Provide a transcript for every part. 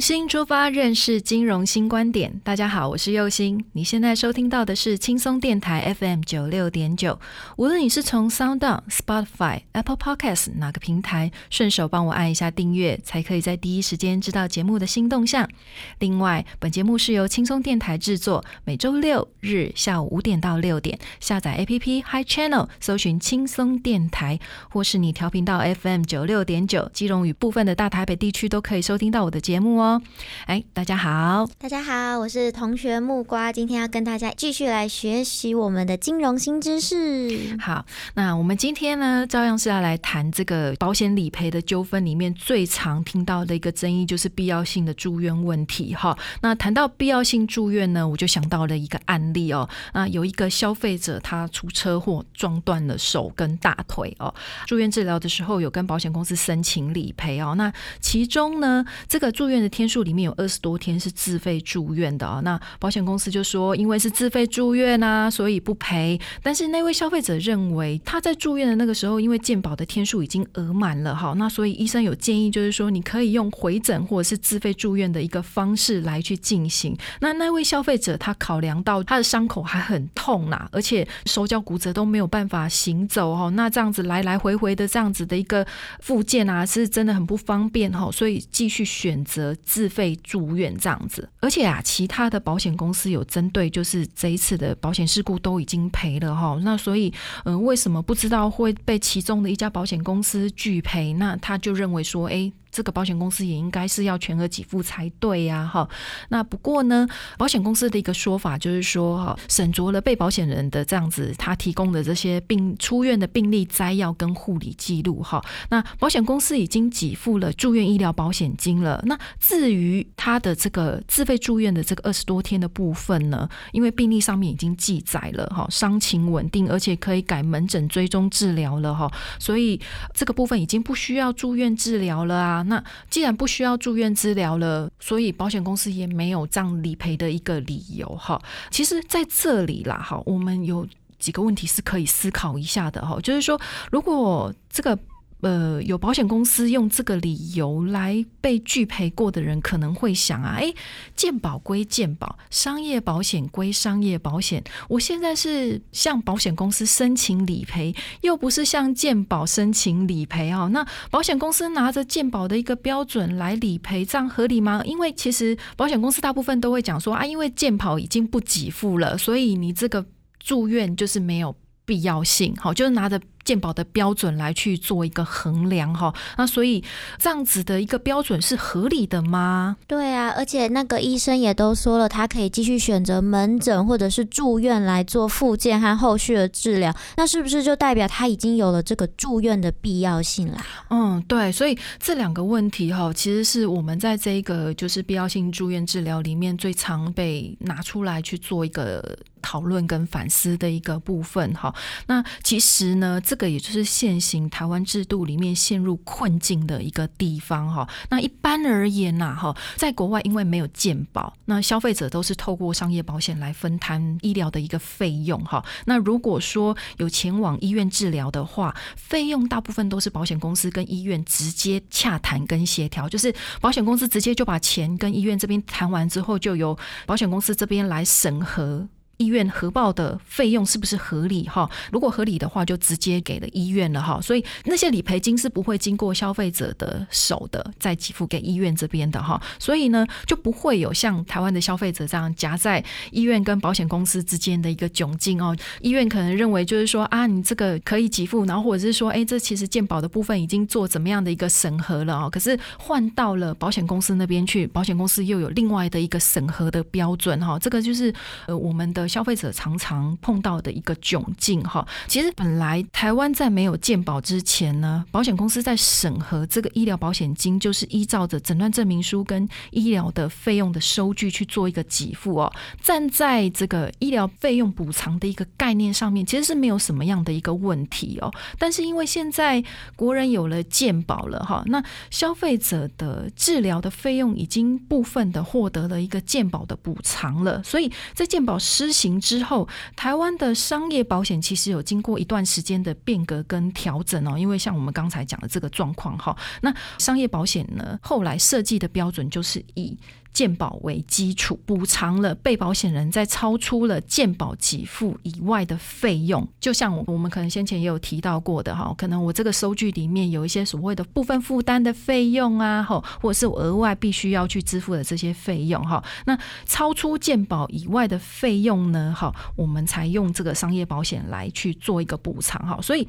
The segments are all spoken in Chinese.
新出发，认识金融新观点。大家好，我是佑星。你现在收听到的是轻松电台 FM 九六点九。无论你是从 Sound、Spotify、Apple Podcast 哪个平台，顺手帮我按一下订阅，才可以在第一时间知道节目的新动向。另外，本节目是由轻松电台制作，每周六日下午五点到六点，下载 APP Hi Channel，搜寻轻松电台，或是你调频到 FM 九六点九，基隆与部分的大台北地区都可以收听到我的节目。哦，哎，大家好，大家好，我是同学木瓜，今天要跟大家继续来学习我们的金融新知识。好，那我们今天呢，照样是要来谈这个保险理赔的纠纷里面最常听到的一个争议，就是必要性的住院问题。哈，那谈到必要性住院呢，我就想到了一个案例哦，那有一个消费者他出车祸撞断了手跟大腿哦，住院治疗的时候有跟保险公司申请理赔哦，那其中呢，这个住院的天数里面有二十多天是自费住院的啊，那保险公司就说因为是自费住院啊，所以不赔。但是那位消费者认为他在住院的那个时候，因为健保的天数已经额满了哈，那所以医生有建议就是说你可以用回诊或者是自费住院的一个方式来去进行。那那位消费者他考量到他的伤口还很痛呐，而且手脚骨折都没有办法行走哈，那这样子来来回回的这样子的一个复健啊，是真的很不方便哈，所以继续选择。自费住院这样子，而且啊，其他的保险公司有针对，就是这一次的保险事故都已经赔了哈。那所以，嗯，为什么不知道会被其中的一家保险公司拒赔？那他就认为说，哎。这个保险公司也应该是要全额给付才对呀，哈。那不过呢，保险公司的一个说法就是说，哈，审酌了被保险人的这样子他提供的这些病出院的病历摘要跟护理记录，哈。那保险公司已经给付了住院医疗保险金了。那至于他的这个自费住院的这个二十多天的部分呢，因为病历上面已经记载了，哈，伤情稳定，而且可以改门诊追踪治疗了，哈，所以这个部分已经不需要住院治疗了啊。那既然不需要住院治疗了，所以保险公司也没有这样理赔的一个理由哈。其实在这里啦，哈，我们有几个问题是可以思考一下的哈，就是说，如果这个。呃，有保险公司用这个理由来被拒赔过的人，可能会想啊，哎，健保归健保，商业保险归商业保险，我现在是向保险公司申请理赔，又不是向健保申请理赔啊。那保险公司拿着健保的一个标准来理赔，这样合理吗？因为其实保险公司大部分都会讲说啊，因为健保已经不给付了，所以你这个住院就是没有必要性，好，就是拿着。健保的标准来去做一个衡量哈，那所以这样子的一个标准是合理的吗？对啊，而且那个医生也都说了，他可以继续选择门诊或者是住院来做复健和后续的治疗，那是不是就代表他已经有了这个住院的必要性啦？嗯，对，所以这两个问题哈，其实是我们在这一个就是必要性住院治疗里面最常被拿出来去做一个讨论跟反思的一个部分哈。那其实呢？这个也就是现行台湾制度里面陷入困境的一个地方哈。那一般而言呐哈，在国外因为没有健保，那消费者都是透过商业保险来分摊医疗的一个费用哈。那如果说有前往医院治疗的话，费用大部分都是保险公司跟医院直接洽谈跟协调，就是保险公司直接就把钱跟医院这边谈完之后，就由保险公司这边来审核。医院核报的费用是不是合理哈？如果合理的话，就直接给了医院了哈。所以那些理赔金是不会经过消费者的手的，再给付给医院这边的哈。所以呢，就不会有像台湾的消费者这样夹在医院跟保险公司之间的一个窘境哦。医院可能认为就是说啊，你这个可以给付，然后或者是说，哎，这其实健保的部分已经做怎么样的一个审核了哦。可是换到了保险公司那边去，保险公司又有另外的一个审核的标准哈。这个就是呃我们的消费者常常碰到的一个窘境哈。其实本来台湾在没有健保之前呢，保险公司在审核这个医疗保险金，就是依照着诊断证明书跟医疗的费用的收据去做一个给付哦。站在这个医疗费用补偿的一个概念上面，其实是没有什么样的一个问题哦。但是因为现在国人有了健保了哈，那消费者的治疗的费用已经部分的获得了一个健保的补偿了，所以在健保施行之后，台湾的商业保险其实有经过一段时间的变革跟调整哦。因为像我们刚才讲的这个状况哈，那商业保险呢后来设计的标准就是以。健保为基础，补偿了被保险人在超出了健保给付以外的费用。就像我我们可能先前也有提到过的哈，可能我这个收据里面有一些所谓的部分负担的费用啊，哈，或者是额外必须要去支付的这些费用哈。那超出健保以外的费用呢，哈，我们才用这个商业保险来去做一个补偿哈。所以，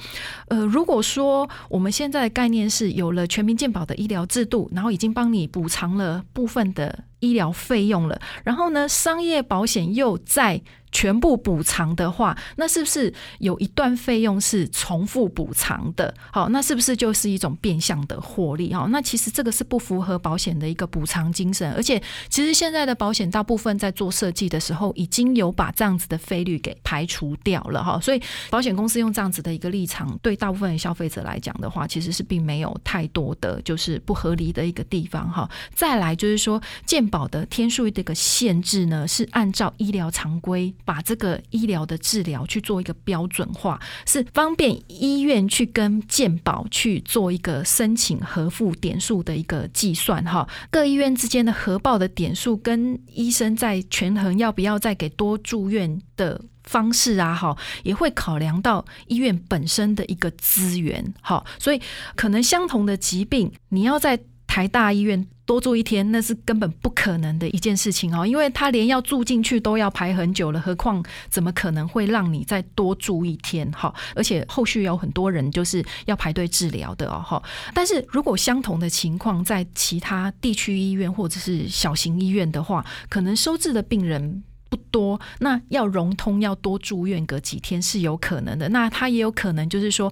呃，如果说我们现在的概念是有了全民健保的医疗制度，然后已经帮你补偿了部分的。医疗费用了，然后呢，商业保险又在。全部补偿的话，那是不是有一段费用是重复补偿的？好，那是不是就是一种变相的获利？哈，那其实这个是不符合保险的一个补偿精神。而且，其实现在的保险大部分在做设计的时候，已经有把这样子的费率给排除掉了。哈，所以保险公司用这样子的一个立场，对大部分的消费者来讲的话，其实是并没有太多的就是不合理的一个地方。哈，再来就是说，健保的天数这个限制呢，是按照医疗常规。把这个医疗的治疗去做一个标准化，是方便医院去跟健保去做一个申请核付点数的一个计算哈。各医院之间的核报的点数跟医生在权衡要不要再给多住院的方式啊，哈，也会考量到医院本身的一个资源哈。所以可能相同的疾病，你要在台大医院。多住一天那是根本不可能的一件事情哦，因为他连要住进去都要排很久了，何况怎么可能会让你再多住一天？哈，而且后续有很多人就是要排队治疗的哦，哈。但是如果相同的情况在其他地区医院或者是小型医院的话，可能收治的病人。不多，那要融通要多住院隔几天是有可能的。那他也有可能就是说，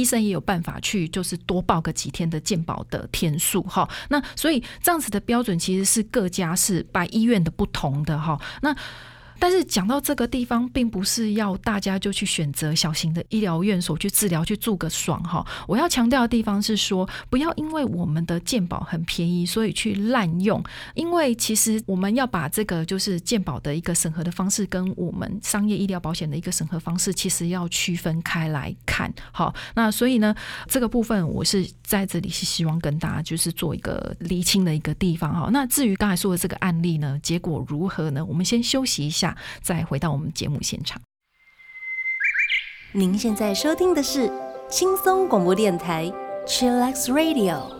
医生也有办法去就是多报个几天的健保的天数哈。那所以这样子的标准其实是各家是把医院的不同的哈。那但是讲到这个地方，并不是要大家就去选择小型的医疗院所去治疗去住个爽哈。我要强调的地方是说，不要因为我们的健保很便宜，所以去滥用。因为其实我们要把这个就是健保的一个审核的方式，跟我们商业医疗保险的一个审核方式，其实要区分开来看。好，那所以呢，这个部分我是在这里是希望跟大家就是做一个厘清的一个地方哈。那至于刚才说的这个案例呢，结果如何呢？我们先休息一下。再回到我们节目现场。您现在收听的是轻松广播电台，Chillax Radio。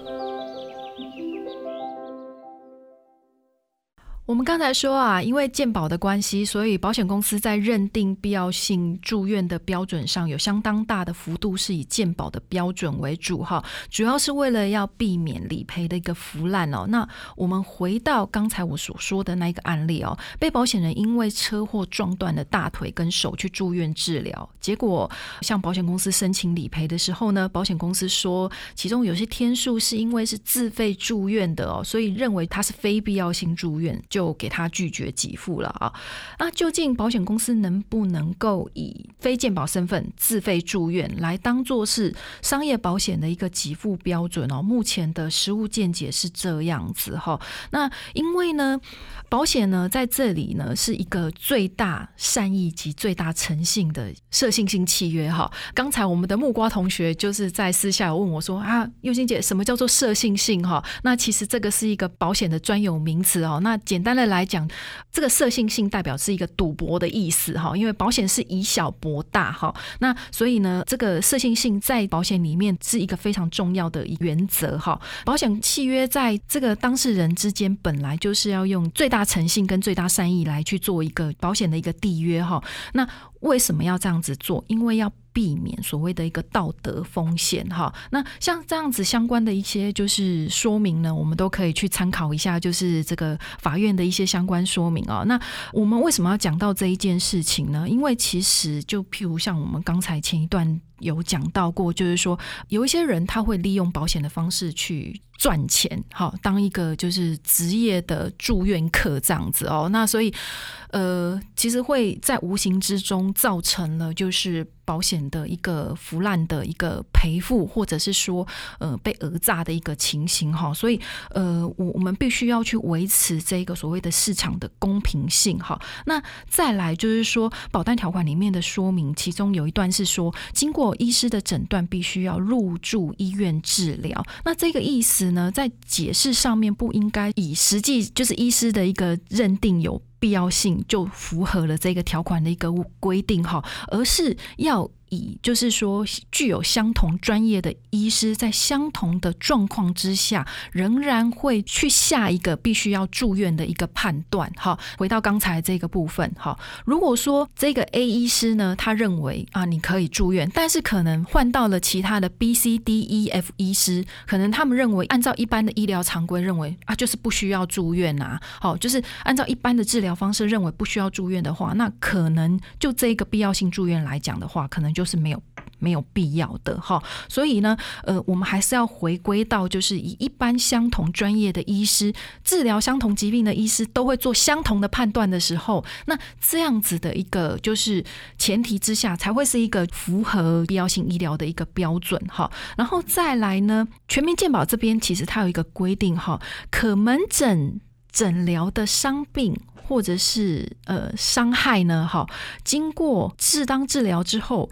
我们刚才说啊，因为健保的关系，所以保险公司在认定必要性住院的标准上有相当大的幅度是以健保的标准为主哈，主要是为了要避免理赔的一个腐烂哦。那我们回到刚才我所说的那一个案例哦，被保险人因为车祸撞断了大腿跟手去住院治疗，结果向保险公司申请理赔的时候呢，保险公司说其中有些天数是因为是自费住院的哦，所以认为它是非必要性住院就。给他拒绝给付了啊！那究竟保险公司能不能够以非健保身份自费住院来当做是商业保险的一个给付标准哦？目前的实务见解是这样子哈。那因为呢，保险呢在这里呢是一个最大善意及最大诚信的设信性契约哈。刚才我们的木瓜同学就是在私下问我说啊，佑心姐，什么叫做设信性哈？那其实这个是一个保险的专有名词哦。那简简。单的来讲，这个色性性代表是一个赌博的意思哈，因为保险是以小博大哈，那所以呢，这个色性性在保险里面是一个非常重要的原则哈。保险契约在这个当事人之间本来就是要用最大诚信跟最大善意来去做一个保险的一个缔约哈。那为什么要这样子做？因为要避免所谓的一个道德风险哈。那像这样子相关的一些就是说明呢，我们都可以去参考一下，就是这个法院的一些相关说明哦。那我们为什么要讲到这一件事情呢？因为其实就譬如像我们刚才前一段有讲到过，就是说有一些人他会利用保险的方式去。赚钱，好当一个就是职业的住院客这样子哦，那所以呃，其实会在无形之中造成了就是保险的一个腐烂的一个赔付，或者是说呃被讹诈的一个情形哈，所以呃我我们必须要去维持这个所谓的市场的公平性哈。那再来就是说保单条款里面的说明，其中有一段是说，经过医师的诊断，必须要入住医院治疗。那这个意思。呢，在解释上面不应该以实际就是医师的一个认定有必要性就符合了这个条款的一个规定哈，而是要。以就是说，具有相同专业的医师，在相同的状况之下，仍然会去下一个必须要住院的一个判断。哈，回到刚才这个部分，哈，如果说这个 A 医师呢，他认为啊，你可以住院，但是可能换到了其他的 B、C、D、E、F 医师，可能他们认为按照一般的医疗常规，认为啊，就是不需要住院啊。好，就是按照一般的治疗方式，认为不需要住院的话，那可能就这个必要性住院来讲的话，可能就。就是没有没有必要的哈，所以呢，呃，我们还是要回归到，就是以一般相同专业的医师治疗相同疾病的医师都会做相同的判断的时候，那这样子的一个就是前提之下，才会是一个符合必要性医疗的一个标准哈。然后再来呢，全民健保这边其实它有一个规定哈，可门诊诊疗的伤病。或者是呃伤害呢？哈，经过适当治疗之后。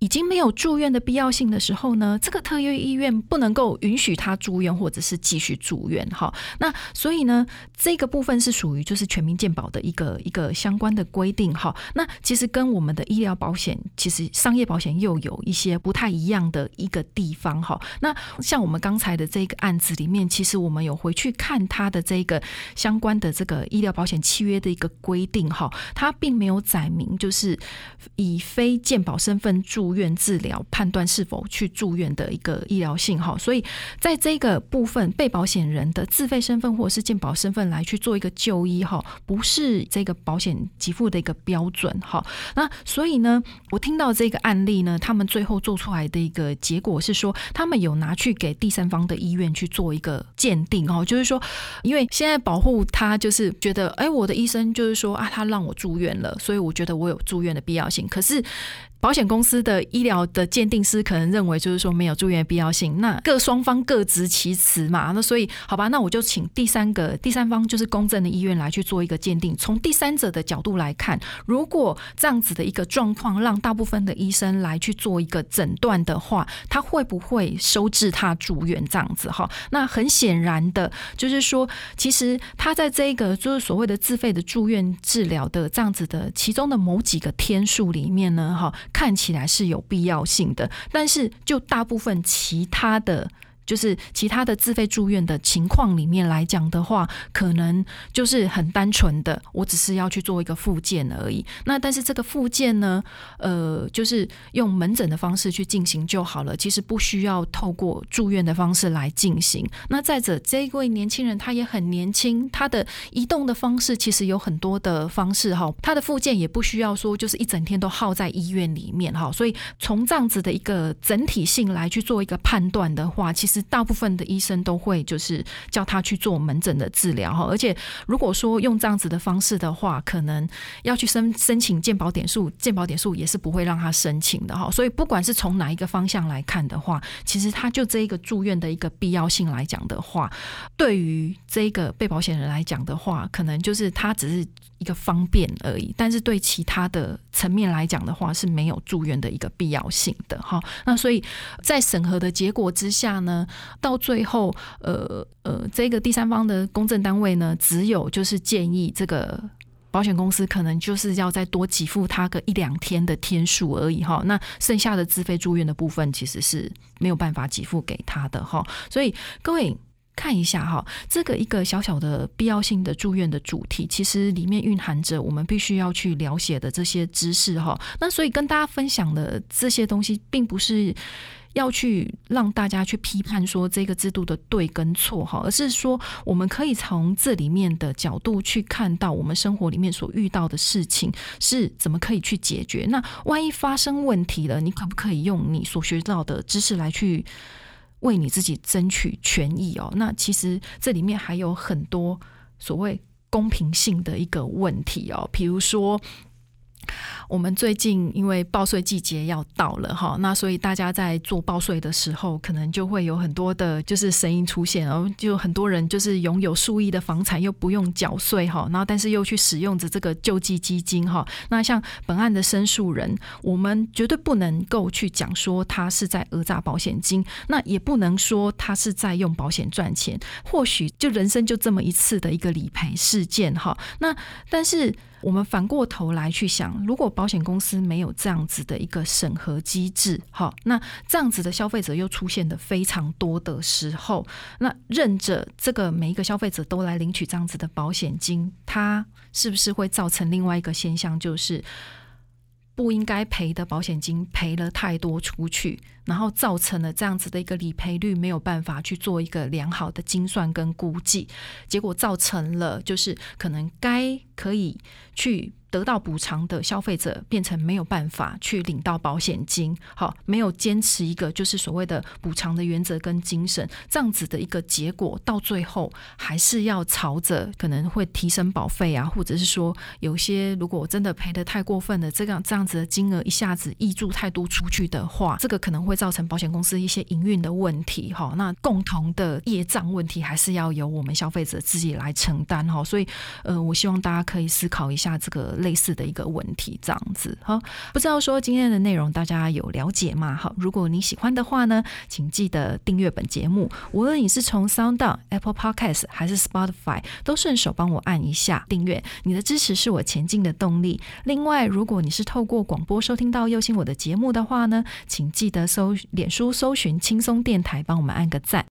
已经没有住院的必要性的时候呢，这个特约医院不能够允许他住院或者是继续住院哈。那所以呢，这个部分是属于就是全民健保的一个一个相关的规定哈。那其实跟我们的医疗保险，其实商业保险又有一些不太一样的一个地方哈。那像我们刚才的这个案子里面，其实我们有回去看他的这个相关的这个医疗保险契约的一个规定哈，它并没有载明就是以非健保身份住。住院治疗判断是否去住院的一个医疗信号，所以在这个部分，被保险人的自费身份或者是健保身份来去做一个就医哈，不是这个保险给付的一个标准哈。那所以呢，我听到这个案例呢，他们最后做出来的一个结果是说，他们有拿去给第三方的医院去做一个鉴定哦，就是说，因为现在保护他就是觉得，哎，我的医生就是说啊，他让我住院了，所以我觉得我有住院的必要性，可是。保险公司的医疗的鉴定师可能认为，就是说没有住院必要性。那各双方各执其词嘛。那所以，好吧，那我就请第三个第三方，就是公正的医院来去做一个鉴定。从第三者的角度来看，如果这样子的一个状况，让大部分的医生来去做一个诊断的话，他会不会收治他住院这样子？哈，那很显然的，就是说，其实他在这个就是所谓的自费的住院治疗的这样子的其中的某几个天数里面呢，哈。看起来是有必要性的，但是就大部分其他的。就是其他的自费住院的情况里面来讲的话，可能就是很单纯的，我只是要去做一个复健而已。那但是这个复健呢，呃，就是用门诊的方式去进行就好了，其实不需要透过住院的方式来进行。那再者，这一位年轻人他也很年轻，他的移动的方式其实有很多的方式哈，他的复健也不需要说就是一整天都耗在医院里面哈。所以从这样子的一个整体性来去做一个判断的话，其实。大部分的医生都会就是叫他去做门诊的治疗哈，而且如果说用这样子的方式的话，可能要去申申请健保点数，健保点数也是不会让他申请的哈。所以不管是从哪一个方向来看的话，其实他就这一个住院的一个必要性来讲的话，对于这个被保险人来讲的话，可能就是他只是一个方便而已，但是对其他的层面来讲的话是没有住院的一个必要性的哈。那所以在审核的结果之下呢，到最后，呃呃，这个第三方的公证单位呢，只有就是建议这个保险公司可能就是要再多给付他个一两天的天数而已哈。那剩下的自费住院的部分其实是没有办法给付给他的哈。所以各位。看一下哈，这个一个小小的必要性的住院的主题，其实里面蕴含着我们必须要去了解的这些知识哈。那所以跟大家分享的这些东西，并不是要去让大家去批判说这个制度的对跟错哈，而是说我们可以从这里面的角度去看到我们生活里面所遇到的事情是怎么可以去解决。那万一发生问题了，你可不可以用你所学到的知识来去？为你自己争取权益哦，那其实这里面还有很多所谓公平性的一个问题哦，比如说。我们最近因为报税季节要到了哈，那所以大家在做报税的时候，可能就会有很多的，就是声音出现，然后就很多人就是拥有数亿的房产又不用缴税哈，然后但是又去使用着这个救济基金哈。那像本案的申诉人，我们绝对不能够去讲说他是在讹诈保险金，那也不能说他是在用保险赚钱。或许就人生就这么一次的一个理赔事件哈，那但是。我们反过头来去想，如果保险公司没有这样子的一个审核机制，好，那这样子的消费者又出现的非常多的时候，那任着这个每一个消费者都来领取这样子的保险金，它是不是会造成另外一个现象，就是不应该赔的保险金赔了太多出去？然后造成了这样子的一个理赔率没有办法去做一个良好的精算跟估计，结果造成了就是可能该可以去得到补偿的消费者变成没有办法去领到保险金，好，没有坚持一个就是所谓的补偿的原则跟精神，这样子的一个结果，到最后还是要朝着可能会提升保费啊，或者是说有些如果真的赔的太过分了，这样这样子的金额一下子溢注太多出去的话，这个可能会。造成保险公司一些营运的问题，哈，那共同的业障问题还是要由我们消费者自己来承担，哈，所以，呃，我希望大家可以思考一下这个类似的一个问题，这样子，哈，不知道说今天的内容大家有了解吗？好，如果你喜欢的话呢，请记得订阅本节目，无论你是从 Sound、Apple Podcast 还是 Spotify，都顺手帮我按一下订阅，你的支持是我前进的动力。另外，如果你是透过广播收听到右心我的节目的话呢，请记得搜。脸书搜寻轻松电台，帮我们按个赞。